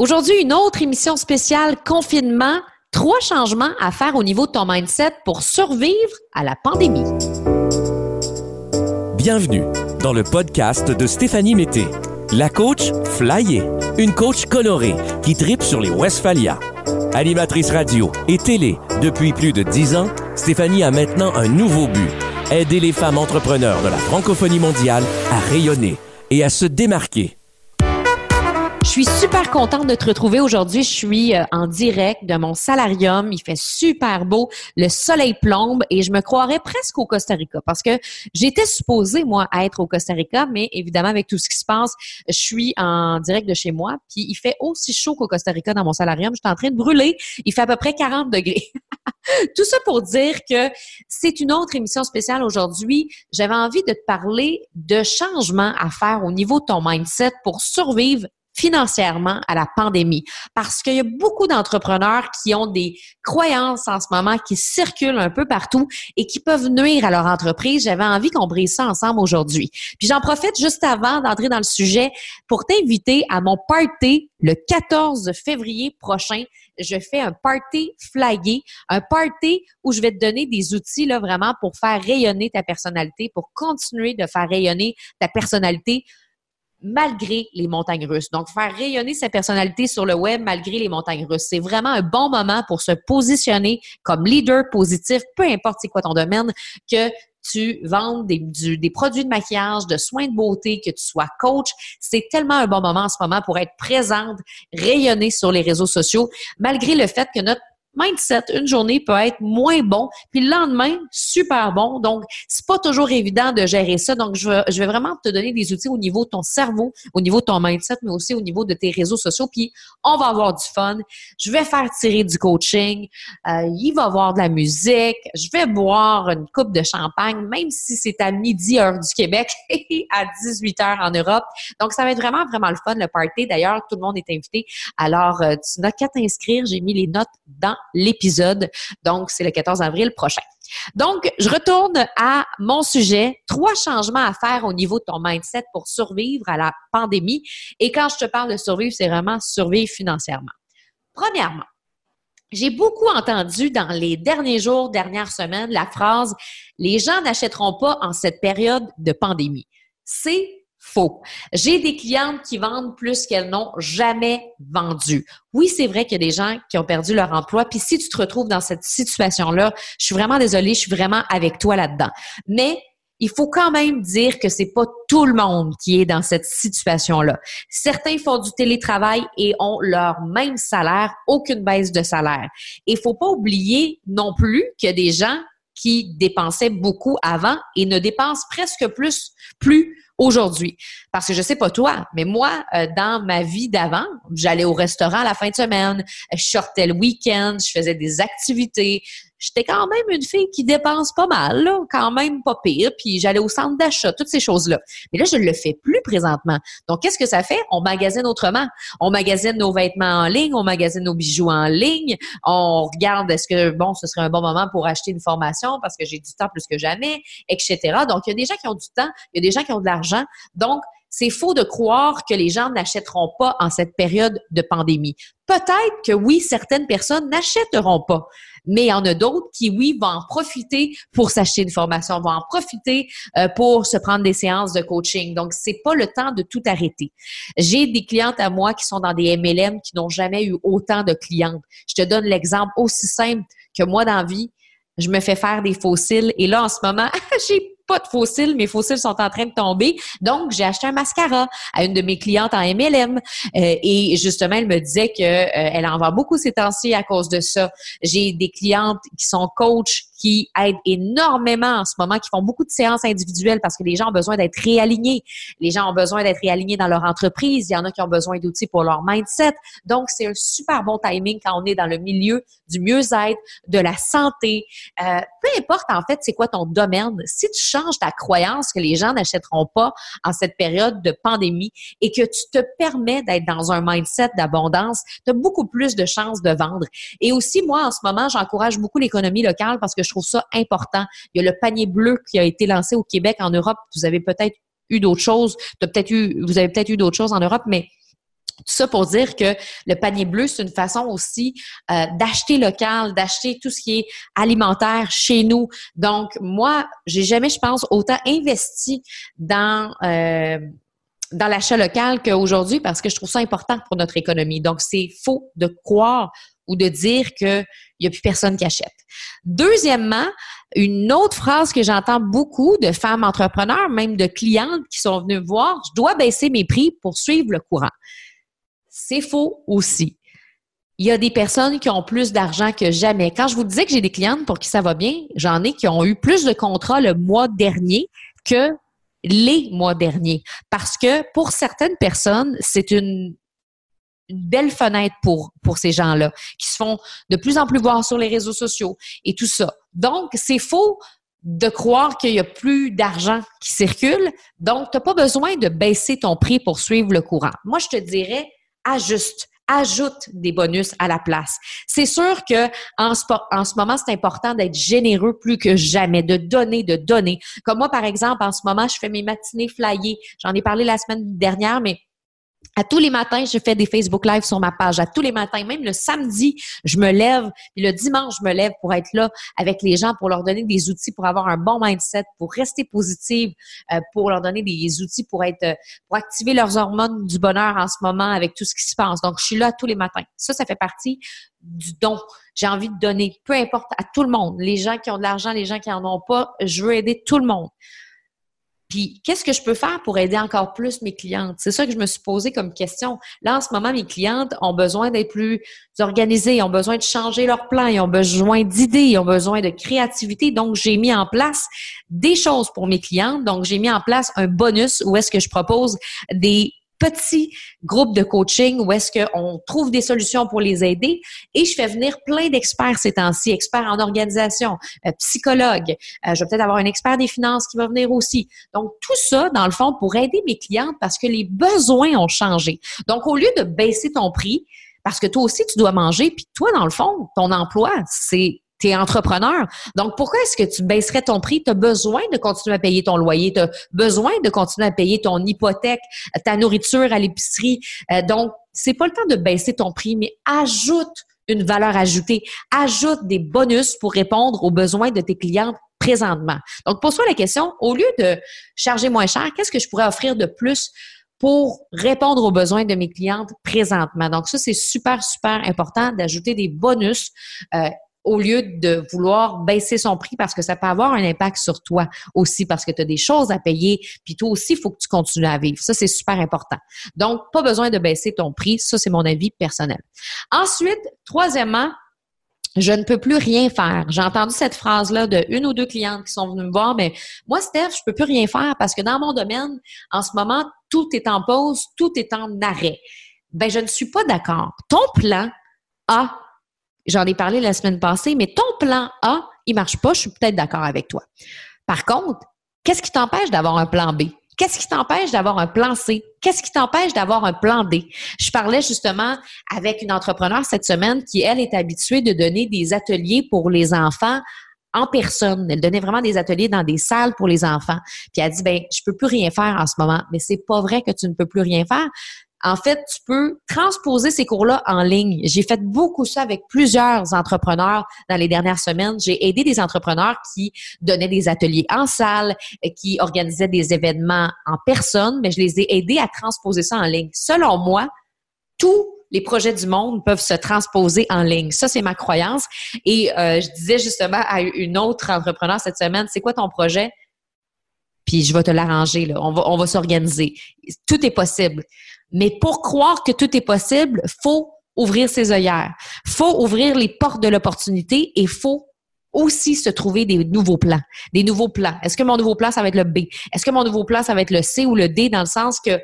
Aujourd'hui, une autre émission spéciale confinement. Trois changements à faire au niveau de ton mindset pour survivre à la pandémie. Bienvenue dans le podcast de Stéphanie Mété, la coach flyée, une coach colorée qui tripe sur les Westphalia. Animatrice radio et télé depuis plus de dix ans, Stéphanie a maintenant un nouveau but aider les femmes entrepreneurs de la francophonie mondiale à rayonner et à se démarquer. Je suis super contente de te retrouver aujourd'hui. Je suis euh, en direct de mon salarium. Il fait super beau. Le soleil plombe et je me croirais presque au Costa Rica parce que j'étais supposée, moi, être au Costa Rica, mais évidemment, avec tout ce qui se passe, je suis en direct de chez moi. Puis il fait aussi chaud qu'au Costa Rica dans mon salarium. Je suis en train de brûler. Il fait à peu près 40 degrés. Tout ça pour dire que c'est une autre émission spéciale aujourd'hui. J'avais envie de te parler de changements à faire au niveau de ton mindset pour survivre financièrement à la pandémie. Parce qu'il y a beaucoup d'entrepreneurs qui ont des croyances en ce moment qui circulent un peu partout et qui peuvent nuire à leur entreprise. J'avais envie qu'on brise ça ensemble aujourd'hui. Puis j'en profite juste avant d'entrer dans le sujet pour t'inviter à mon party le 14 février prochain. Je fais un party flagué, un party où je vais te donner des outils là vraiment pour faire rayonner ta personnalité, pour continuer de faire rayonner ta personnalité malgré les montagnes russes. Donc, faire rayonner sa personnalité sur le web malgré les montagnes russes. C'est vraiment un bon moment pour se positionner comme leader positif, peu importe c'est quoi ton domaine, que tu vendes des, des produits de maquillage, de soins de beauté, que tu sois coach. C'est tellement un bon moment en ce moment pour être présente, rayonner sur les réseaux sociaux, malgré le fait que notre mindset, une journée peut être moins bon, puis le lendemain, super bon. Donc, c'est pas toujours évident de gérer ça. Donc, je vais, je vais vraiment te donner des outils au niveau de ton cerveau, au niveau de ton mindset, mais aussi au niveau de tes réseaux sociaux. Puis, on va avoir du fun. Je vais faire tirer du coaching. Euh, il va avoir de la musique. Je vais boire une coupe de champagne, même si c'est à midi heure du Québec et à 18 heures en Europe. Donc, ça va être vraiment, vraiment le fun, le party. D'ailleurs, tout le monde est invité. Alors, euh, tu n'as qu'à t'inscrire. J'ai mis les notes dans l'épisode. Donc, c'est le 14 avril prochain. Donc, je retourne à mon sujet. Trois changements à faire au niveau de ton mindset pour survivre à la pandémie. Et quand je te parle de survivre, c'est vraiment survivre financièrement. Premièrement, j'ai beaucoup entendu dans les derniers jours, dernières semaines, la phrase Les gens n'achèteront pas en cette période de pandémie. C'est faux. J'ai des clientes qui vendent plus qu'elles n'ont jamais vendu. Oui, c'est vrai qu'il y a des gens qui ont perdu leur emploi. Puis si tu te retrouves dans cette situation-là, je suis vraiment désolée, je suis vraiment avec toi là-dedans. Mais il faut quand même dire que c'est pas tout le monde qui est dans cette situation-là. Certains font du télétravail et ont leur même salaire, aucune baisse de salaire. Et il faut pas oublier non plus a des gens qui dépensaient beaucoup avant et ne dépensent presque plus, plus aujourd'hui. Parce que je sais pas toi, mais moi, euh, dans ma vie d'avant, j'allais au restaurant la fin de semaine, je sortais le week-end, je faisais des activités, j'étais quand même une fille qui dépense pas mal, quand même pas pire, puis j'allais au centre d'achat, toutes ces choses-là. Mais là, je ne le fais plus présentement. Donc, qu'est-ce que ça fait? On magasine autrement. On magasine nos vêtements en ligne, on magasine nos bijoux en ligne, on regarde est-ce que, bon, ce serait un bon moment pour acheter une formation parce que j'ai du temps plus que jamais, etc. Donc, il y a des gens qui ont du temps, il y a des gens qui ont de l'argent. Donc, c'est faux de croire que les gens n'achèteront pas en cette période de pandémie. Peut-être que oui, certaines personnes n'achèteront pas, mais il y en a d'autres qui, oui, vont en profiter pour s'acheter une formation, vont en profiter euh, pour se prendre des séances de coaching. Donc, c'est pas le temps de tout arrêter. J'ai des clientes à moi qui sont dans des MLM qui n'ont jamais eu autant de clientes. Je te donne l'exemple aussi simple que moi dans vie, je me fais faire des fossiles et là, en ce moment, j'ai pas de fossiles, mes fossiles sont en train de tomber. Donc, j'ai acheté un mascara à une de mes clientes en MLM. Euh, et justement, elle me disait qu'elle euh, en vend beaucoup ces temps-ci à cause de ça. J'ai des clientes qui sont coachs qui aident énormément en ce moment, qui font beaucoup de séances individuelles parce que les gens ont besoin d'être réalignés. Les gens ont besoin d'être réalignés dans leur entreprise. Il y en a qui ont besoin d'outils pour leur mindset. Donc, c'est un super bon timing quand on est dans le milieu du mieux-être, de la santé. Euh, peu importe, en fait, c'est quoi ton domaine. Si tu changes ta croyance que les gens n'achèteront pas en cette période de pandémie et que tu te permets d'être dans un mindset d'abondance, tu as beaucoup plus de chances de vendre. Et aussi, moi, en ce moment, j'encourage beaucoup l'économie locale parce que je trouve ça important. Il y a le panier bleu qui a été lancé au Québec, en Europe. Vous avez peut-être eu d'autres choses. vous avez peut-être eu d'autres choses en Europe, mais Tout ça pour dire que le panier bleu, c'est une façon aussi euh, d'acheter local, d'acheter tout ce qui est alimentaire chez nous. Donc, moi, j'ai jamais, je pense, autant investi dans euh, dans l'achat local qu'aujourd'hui parce que je trouve ça important pour notre économie. Donc, c'est faux de croire ou de dire qu'il n'y a plus personne qui achète. Deuxièmement, une autre phrase que j'entends beaucoup de femmes entrepreneurs, même de clientes qui sont venues me voir, je dois baisser mes prix pour suivre le courant. C'est faux aussi. Il y a des personnes qui ont plus d'argent que jamais. Quand je vous disais que j'ai des clientes pour qui ça va bien, j'en ai qui ont eu plus de contrats le mois dernier que les mois derniers. Parce que pour certaines personnes, c'est une une belle fenêtre pour, pour ces gens-là, qui se font de plus en plus voir sur les réseaux sociaux et tout ça. Donc, c'est faux de croire qu'il y a plus d'argent qui circule. Donc, tu n'as pas besoin de baisser ton prix pour suivre le courant. Moi, je te dirais, ajuste ajoute des bonus à la place. C'est sûr que en en ce moment, c'est important d'être généreux plus que jamais, de donner, de donner. Comme moi, par exemple, en ce moment, je fais mes matinées flyées. J'en ai parlé la semaine dernière, mais à tous les matins, je fais des Facebook Live sur ma page. À tous les matins, même le samedi, je me lève. Puis le dimanche, je me lève pour être là avec les gens, pour leur donner des outils pour avoir un bon mindset, pour rester positive, euh, pour leur donner des outils pour être, euh, pour activer leurs hormones du bonheur en ce moment avec tout ce qui se passe. Donc, je suis là tous les matins. Ça, ça fait partie du don. J'ai envie de donner, peu importe, à tout le monde. Les gens qui ont de l'argent, les gens qui en ont pas, je veux aider tout le monde. Puis, qu'est-ce que je peux faire pour aider encore plus mes clientes? C'est ça que je me suis posé comme question. Là, en ce moment, mes clientes ont besoin d'être plus organisées, ont besoin de changer leur plan, ils ont besoin d'idées, ils ont besoin de créativité. Donc, j'ai mis en place des choses pour mes clientes. Donc, j'ai mis en place un bonus où est-ce que je propose des petit groupe de coaching où est-ce qu'on trouve des solutions pour les aider et je fais venir plein d'experts ces temps-ci, experts en organisation, euh, psychologues. Euh, je vais peut-être avoir un expert des finances qui va venir aussi. Donc, tout ça, dans le fond, pour aider mes clientes parce que les besoins ont changé. Donc, au lieu de baisser ton prix, parce que toi aussi, tu dois manger, puis toi, dans le fond, ton emploi, c'est tu es entrepreneur. Donc, pourquoi est-ce que tu baisserais ton prix? Tu as besoin de continuer à payer ton loyer, tu as besoin de continuer à payer ton hypothèque, ta nourriture à l'épicerie. Euh, donc, c'est pas le temps de baisser ton prix, mais ajoute une valeur ajoutée, ajoute des bonus pour répondre aux besoins de tes clientes présentement. Donc, pose-toi la question, au lieu de charger moins cher, qu'est-ce que je pourrais offrir de plus pour répondre aux besoins de mes clientes présentement? Donc ça, c'est super, super important d'ajouter des bonus euh, au lieu de vouloir baisser son prix parce que ça peut avoir un impact sur toi aussi parce que tu as des choses à payer, puis toi aussi, il faut que tu continues à vivre. Ça, c'est super important. Donc, pas besoin de baisser ton prix. Ça, c'est mon avis personnel. Ensuite, troisièmement, je ne peux plus rien faire. J'ai entendu cette phrase-là de une ou deux clientes qui sont venues me voir, mais moi, Steph, je peux plus rien faire parce que dans mon domaine, en ce moment, tout est en pause, tout est en arrêt. Ben, je ne suis pas d'accord. Ton plan a J'en ai parlé la semaine passée, mais ton plan A, il marche pas, je suis peut-être d'accord avec toi. Par contre, qu'est-ce qui t'empêche d'avoir un plan B? Qu'est-ce qui t'empêche d'avoir un plan C? Qu'est-ce qui t'empêche d'avoir un plan D? Je parlais justement avec une entrepreneur cette semaine qui, elle, est habituée de donner des ateliers pour les enfants en personne. Elle donnait vraiment des ateliers dans des salles pour les enfants. Puis elle dit, ben, je peux plus rien faire en ce moment. Mais c'est pas vrai que tu ne peux plus rien faire en fait, tu peux transposer ces cours-là en ligne. J'ai fait beaucoup ça avec plusieurs entrepreneurs dans les dernières semaines. J'ai aidé des entrepreneurs qui donnaient des ateliers en salle, qui organisaient des événements en personne, mais je les ai aidés à transposer ça en ligne. Selon moi, tous les projets du monde peuvent se transposer en ligne. Ça, c'est ma croyance. Et euh, je disais justement à une autre entrepreneur cette semaine, c'est quoi ton projet? Puis je vais te l'arranger. On va, on va s'organiser. Tout est possible. Mais pour croire que tout est possible, faut ouvrir ses œillères. Faut ouvrir les portes de l'opportunité et faut aussi se trouver des nouveaux plans. Des nouveaux plans. Est-ce que mon nouveau plan, ça va être le B? Est-ce que mon nouveau plan, ça va être le C ou le D dans le sens que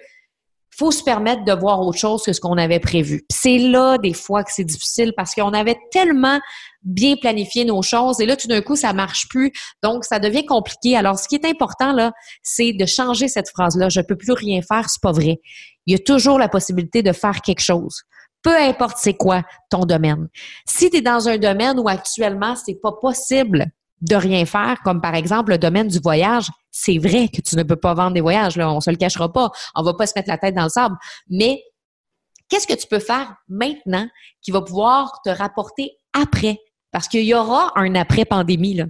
faut se permettre de voir autre chose que ce qu'on avait prévu. C'est là des fois que c'est difficile parce qu'on avait tellement bien planifié nos choses et là tout d'un coup ça marche plus. Donc ça devient compliqué. Alors ce qui est important là, c'est de changer cette phrase là, je peux plus rien faire, c'est pas vrai. Il y a toujours la possibilité de faire quelque chose. Peu importe c'est quoi ton domaine. Si tu es dans un domaine où actuellement c'est pas possible de rien faire, comme par exemple le domaine du voyage, c'est vrai que tu ne peux pas vendre des voyages, là, on se le cachera pas, on va pas se mettre la tête dans le sable, mais Qu'est-ce que tu peux faire maintenant qui va pouvoir te rapporter après? Parce qu'il y aura un après-pandémie.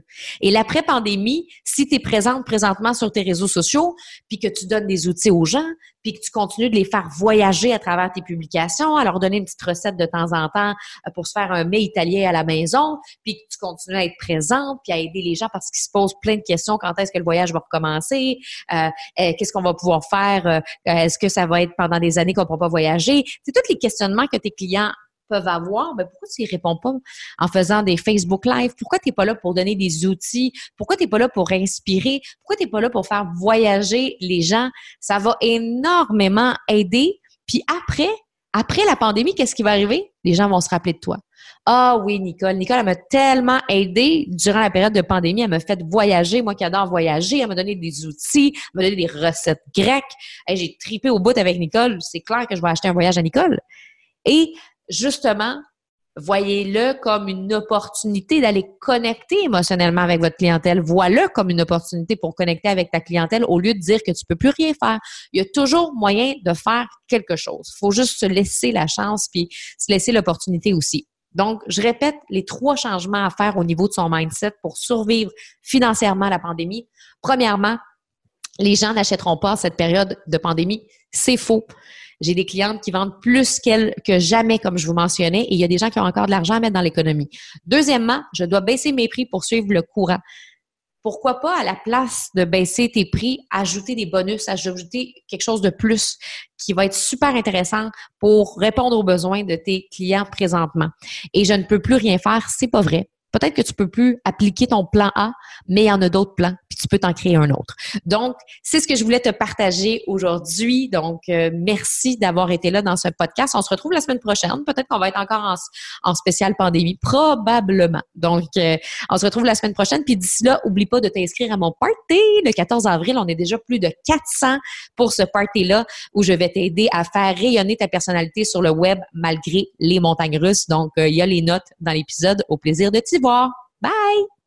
Et l'après-pandémie, si tu es présente présentement sur tes réseaux sociaux, puis que tu donnes des outils aux gens, puis que tu continues de les faire voyager à travers tes publications, à leur donner une petite recette de temps en temps euh, pour se faire un mets italien à la maison, puis que tu continues à être présente, puis à aider les gens parce qu'ils se posent plein de questions. Quand est-ce que le voyage va recommencer? Euh, euh Qu'est-ce qu'on va pouvoir faire? Est-ce que ça va être pendant des années qu'on ne pourra pas voyager? C'est tous les questionnements que tes clients peuvent avoir, mais pourquoi tu y réponds pas en faisant des Facebook Live? Pourquoi tu n'es pas là pour donner des outils? Pourquoi tu n'es pas là pour inspirer? Pourquoi tu n'es pas là pour faire voyager les gens? Ça va énormément aider. Puis après, après la pandémie, qu'est-ce qui va arriver? Les gens vont se rappeler de toi. Ah oui, Nicole. Nicole, elle m'a tellement aidé durant la période de pandémie. Elle m'a fait voyager. Moi qui adore voyager, elle m'a donné des outils, elle m'a donné des recettes grecques. j'ai tripé au bout avec Nicole. C'est clair que je vais acheter un voyage à Nicole. Et justement, voyez-le comme une opportunité d'aller connecter émotionnellement avec votre clientèle. Vois-le comme une opportunité pour connecter avec ta clientèle au lieu de dire que tu peux plus rien faire. Il y a toujours moyen de faire quelque chose. Il faut juste se laisser la chance puis se laisser l'opportunité aussi. Donc, je répète les trois changements à faire au niveau de son mindset pour survivre financièrement à la pandémie. Premièrement, les gens n'achèteront pas cette période de pandémie. C'est faux. J'ai des clientes qui vendent plus qu'elles que jamais, comme je vous mentionnais, et il y a des gens qui ont encore de l'argent à mettre dans l'économie. Deuxièmement, je dois baisser mes prix pour suivre le courant. Pourquoi pas, à la place de baisser tes prix, ajouter des bonus, ajouter quelque chose de plus qui va être super intéressant pour répondre aux besoins de tes clients présentement. Et je ne peux plus rien faire, c'est pas vrai. Peut-être que tu peux plus appliquer ton plan A, mais il y en a d'autres plans, tu peux t'en créer un autre. Donc, c'est ce que je voulais te partager aujourd'hui. Donc, euh, merci d'avoir été là dans ce podcast. On se retrouve la semaine prochaine. Peut-être qu'on va être encore en, en spécial pandémie, probablement. Donc, euh, on se retrouve la semaine prochaine. Puis d'ici là, oublie pas de t'inscrire à mon party le 14 avril. On est déjà plus de 400 pour ce party-là où je vais t'aider à faire rayonner ta personnalité sur le web malgré les montagnes russes. Donc, euh, il y a les notes dans l'épisode. Au plaisir de t'y voir. Bye!